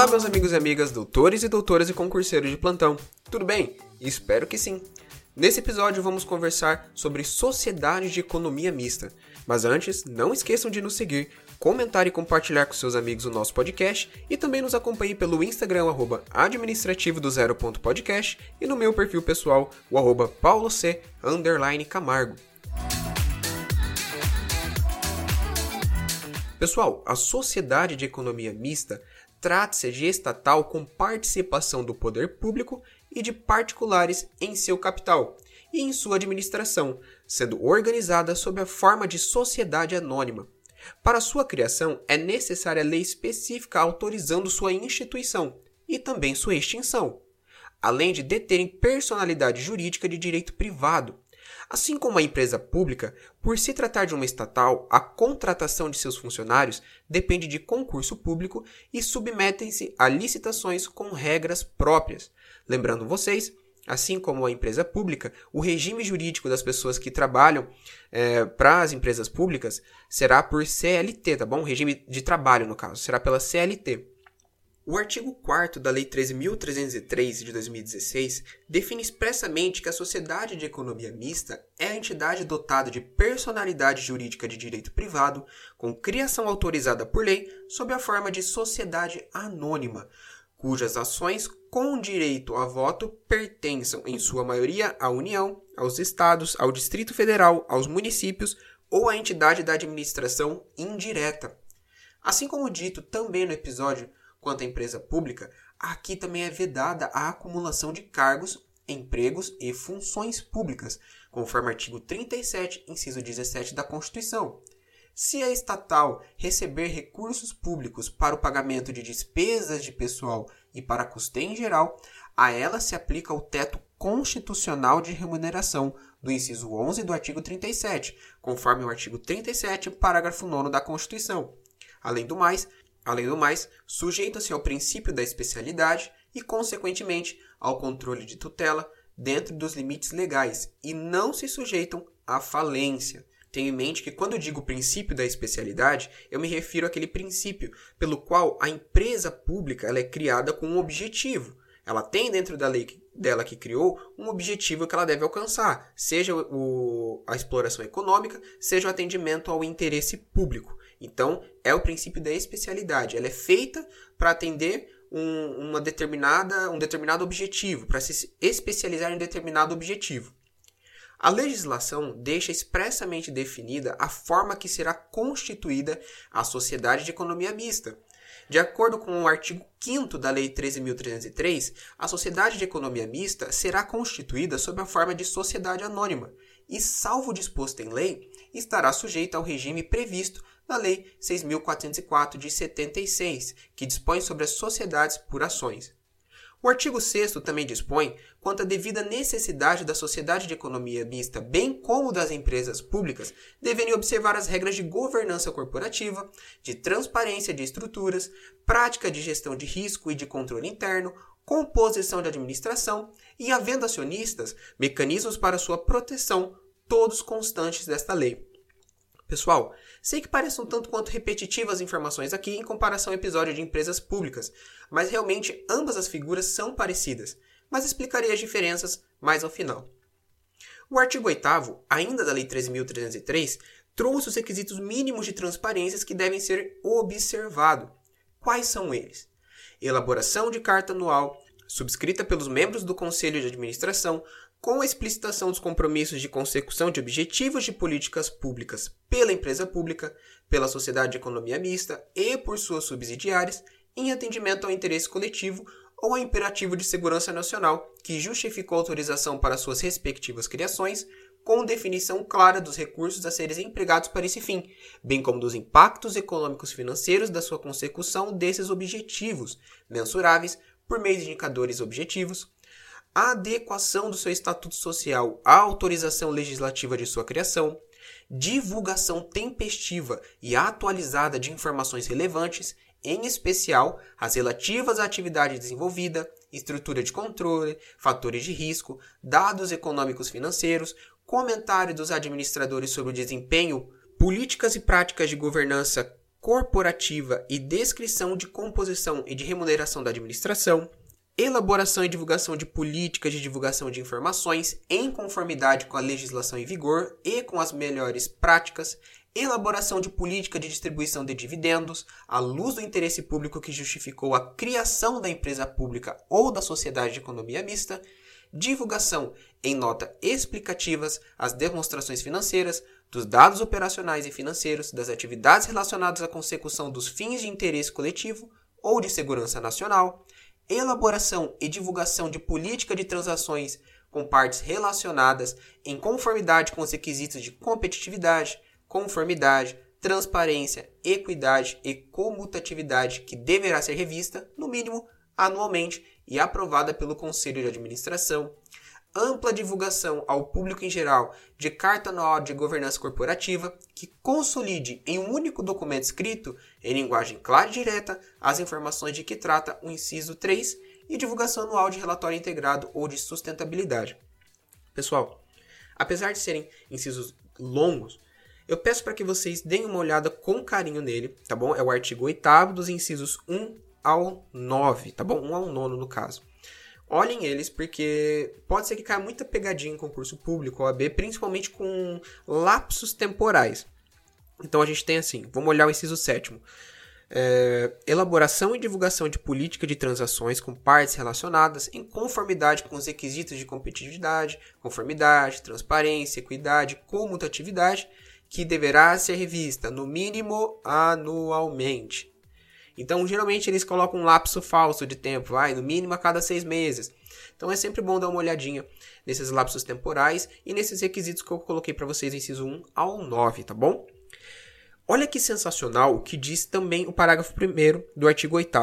Olá, meus amigos e amigas, doutores e doutoras e concurseiros de plantão. Tudo bem? Espero que sim. Nesse episódio vamos conversar sobre sociedade de economia mista. Mas antes, não esqueçam de nos seguir, comentar e compartilhar com seus amigos o nosso podcast e também nos acompanhe pelo Instagram, arroba administrativo do zero ponto podcast e no meu perfil pessoal, o arroba pauloc, underline camargo. Pessoal, a sociedade de economia mista trata-se de estatal com participação do poder público e de particulares em seu capital e em sua administração, sendo organizada sob a forma de sociedade anônima. Para sua criação, é necessária lei específica autorizando sua instituição e também sua extinção, além de deterem personalidade jurídica de direito privado. Assim como a empresa pública, por se tratar de uma estatal, a contratação de seus funcionários depende de concurso público e submetem-se a licitações com regras próprias. Lembrando vocês Assim como a empresa pública, o regime jurídico das pessoas que trabalham é, para as empresas públicas será por CLT, tá bom? Regime de trabalho, no caso, será pela CLT. O artigo 4 da Lei 13.303 de 2016 define expressamente que a sociedade de economia mista é a entidade dotada de personalidade jurídica de direito privado, com criação autorizada por lei, sob a forma de sociedade anônima, cujas ações com direito a voto pertençam, em sua maioria, à União, aos Estados, ao Distrito Federal, aos municípios ou à entidade da administração indireta. Assim como dito também no episódio quanto à empresa pública, aqui também é vedada a acumulação de cargos, empregos e funções públicas, conforme artigo 37, inciso 17 da Constituição. Se a estatal receber recursos públicos para o pagamento de despesas de pessoal e para custeio em geral, a ela se aplica o teto constitucional de remuneração do inciso 11 do artigo 37, conforme o artigo 37, parágrafo 9 da Constituição. Além do mais, além do mais, sujeita-se ao princípio da especialidade e, consequentemente, ao controle de tutela dentro dos limites legais e não se sujeitam à falência. Tenha em mente que quando eu digo princípio da especialidade, eu me refiro àquele princípio pelo qual a empresa pública ela é criada com um objetivo. Ela tem dentro da lei dela que criou um objetivo que ela deve alcançar, seja o, a exploração econômica, seja o atendimento ao interesse público. Então, é o princípio da especialidade. Ela é feita para atender um, uma determinada, um determinado objetivo, para se especializar em determinado objetivo. A legislação deixa expressamente definida a forma que será constituída a sociedade de economia mista. De acordo com o artigo 5 da Lei 13.303, a sociedade de economia mista será constituída sob a forma de sociedade anônima e, salvo disposto em lei, estará sujeita ao regime previsto na Lei 6.404 de 76, que dispõe sobre as sociedades por ações. O artigo 6 também dispõe quanto à devida necessidade da sociedade de economia mista, bem como das empresas públicas, deverem observar as regras de governança corporativa, de transparência de estruturas, prática de gestão de risco e de controle interno, composição de administração e, havendo acionistas, mecanismos para sua proteção, todos constantes desta lei. Pessoal, sei que parecem um tanto quanto repetitivas as informações aqui em comparação ao episódio de empresas públicas, mas realmente ambas as figuras são parecidas, mas explicarei as diferenças mais ao final. O artigo 8 ainda da Lei 13.303, trouxe os requisitos mínimos de transparência que devem ser observados. Quais são eles? Elaboração de carta anual, subscrita pelos membros do Conselho de Administração, com a explicitação dos compromissos de consecução de objetivos de políticas públicas pela empresa pública, pela sociedade de economia mista e por suas subsidiárias, em atendimento ao interesse coletivo ou ao imperativo de segurança nacional que justificou autorização para suas respectivas criações, com definição clara dos recursos a serem empregados para esse fim, bem como dos impactos econômicos financeiros da sua consecução desses objetivos, mensuráveis por meio de indicadores objetivos, a adequação do seu estatuto social à autorização legislativa de sua criação, divulgação tempestiva e atualizada de informações relevantes, em especial as relativas à atividade desenvolvida, estrutura de controle, fatores de risco, dados econômicos financeiros, comentário dos administradores sobre o desempenho, políticas e práticas de governança corporativa e descrição de composição e de remuneração da administração, elaboração e divulgação de políticas de divulgação de informações em conformidade com a legislação em vigor e com as melhores práticas, elaboração de política de distribuição de dividendos, à luz do interesse público que justificou a criação da empresa pública ou da sociedade de economia mista, divulgação em nota explicativas as demonstrações financeiras, dos dados operacionais e financeiros, das atividades relacionadas à consecução dos fins de interesse coletivo ou de segurança nacional, elaboração e divulgação de política de transações com partes relacionadas em conformidade com os requisitos de competitividade, conformidade, transparência, equidade e comutatividade que deverá ser revista, no mínimo, anualmente e aprovada pelo Conselho de Administração, ampla divulgação ao público em geral de carta anual de governança corporativa que consolide em um único documento escrito, em linguagem clara e direta, as informações de que trata o inciso 3 e divulgação anual de relatório integrado ou de sustentabilidade. Pessoal, apesar de serem incisos longos, eu peço para que vocês deem uma olhada com carinho nele, tá bom? É o artigo 8 dos incisos 1 ao 9, tá bom? 1 ao 9 no caso olhem eles, porque pode ser que caia muita pegadinha em concurso público, OAB, principalmente com lapsos temporais. Então a gente tem assim, vamos olhar o inciso sétimo. É, elaboração e divulgação de política de transações com partes relacionadas em conformidade com os requisitos de competitividade, conformidade, transparência, equidade, comutatividade, que deverá ser revista no mínimo anualmente. Então, geralmente eles colocam um lapso falso de tempo, vai, no mínimo a cada seis meses. Então é sempre bom dar uma olhadinha nesses lapsos temporais e nesses requisitos que eu coloquei para vocês, inciso 1 ao 9, tá bom? Olha que sensacional o que diz também o parágrafo 1 do artigo 8.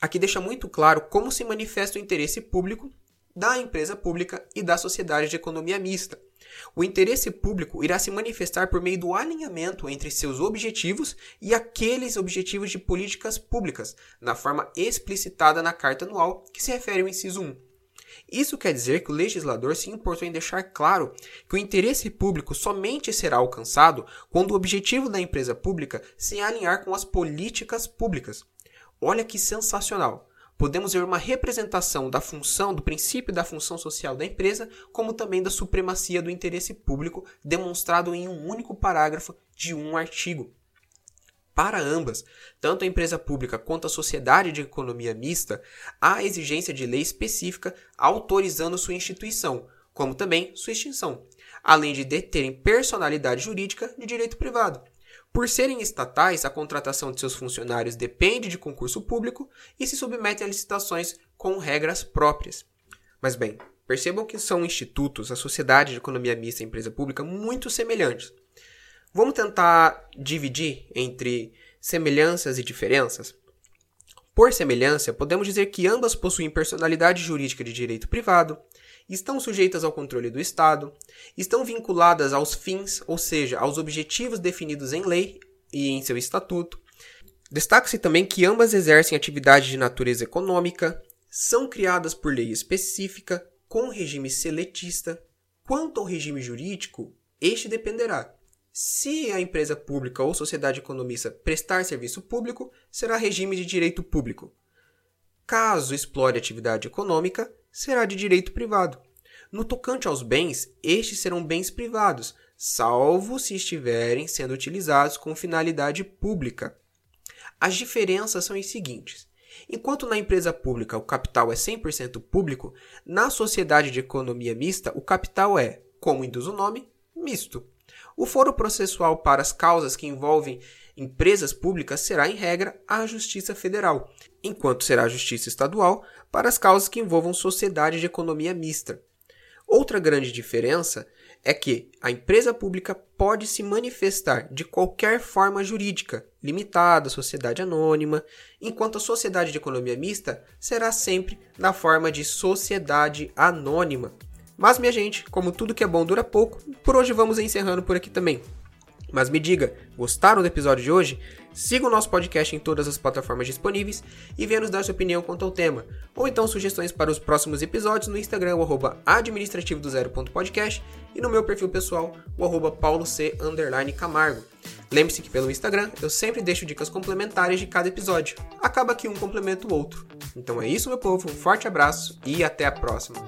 Aqui deixa muito claro como se manifesta o interesse público da empresa pública e da sociedade de economia mista. O interesse público irá se manifestar por meio do alinhamento entre seus objetivos e aqueles objetivos de políticas públicas, na forma explicitada na Carta Anual, que se refere ao inciso 1. Isso quer dizer que o legislador se importou em deixar claro que o interesse público somente será alcançado quando o objetivo da empresa pública se alinhar com as políticas públicas. Olha que sensacional! Podemos ver uma representação da função, do princípio da função social da empresa, como também da supremacia do interesse público, demonstrado em um único parágrafo de um artigo. Para ambas, tanto a empresa pública quanto a sociedade de economia mista, há exigência de lei específica autorizando sua instituição, como também sua extinção, além de deterem personalidade jurídica de direito privado. Por serem estatais, a contratação de seus funcionários depende de concurso público e se submete a licitações com regras próprias. Mas bem, percebam que são institutos, a sociedade de economia mista e empresa pública, muito semelhantes. Vamos tentar dividir entre semelhanças e diferenças? Por semelhança, podemos dizer que ambas possuem personalidade jurídica de direito privado, estão sujeitas ao controle do Estado, estão vinculadas aos fins, ou seja, aos objetivos definidos em lei e em seu estatuto. Destaca-se também que ambas exercem atividade de natureza econômica, são criadas por lei específica, com regime seletista. Quanto ao regime jurídico, este dependerá. Se a empresa pública ou sociedade economista prestar serviço público, será regime de direito público. Caso explore atividade econômica, será de direito privado. No tocante aos bens, estes serão bens privados, salvo se estiverem sendo utilizados com finalidade pública. As diferenças são as seguintes. Enquanto na empresa pública o capital é 100% público, na sociedade de economia mista o capital é, como induz o nome, misto. O foro processual para as causas que envolvem empresas públicas será, em regra, a Justiça Federal, enquanto será a Justiça Estadual para as causas que envolvam sociedade de economia mista. Outra grande diferença é que a empresa pública pode se manifestar de qualquer forma jurídica, limitada, sociedade anônima, enquanto a sociedade de economia mista será sempre na forma de sociedade anônima. Mas, minha gente, como tudo que é bom dura pouco, por hoje vamos encerrando por aqui também. Mas me diga, gostaram do episódio de hoje? Siga o nosso podcast em todas as plataformas disponíveis e venha nos dar sua opinião quanto ao tema, ou então sugestões para os próximos episódios no Instagram, o arroba administrativo do zero.podcast e no meu perfil pessoal, o arroba camargo. Lembre-se que pelo Instagram eu sempre deixo dicas complementares de cada episódio. Acaba que um complementa o outro. Então é isso, meu povo, um forte abraço e até a próxima.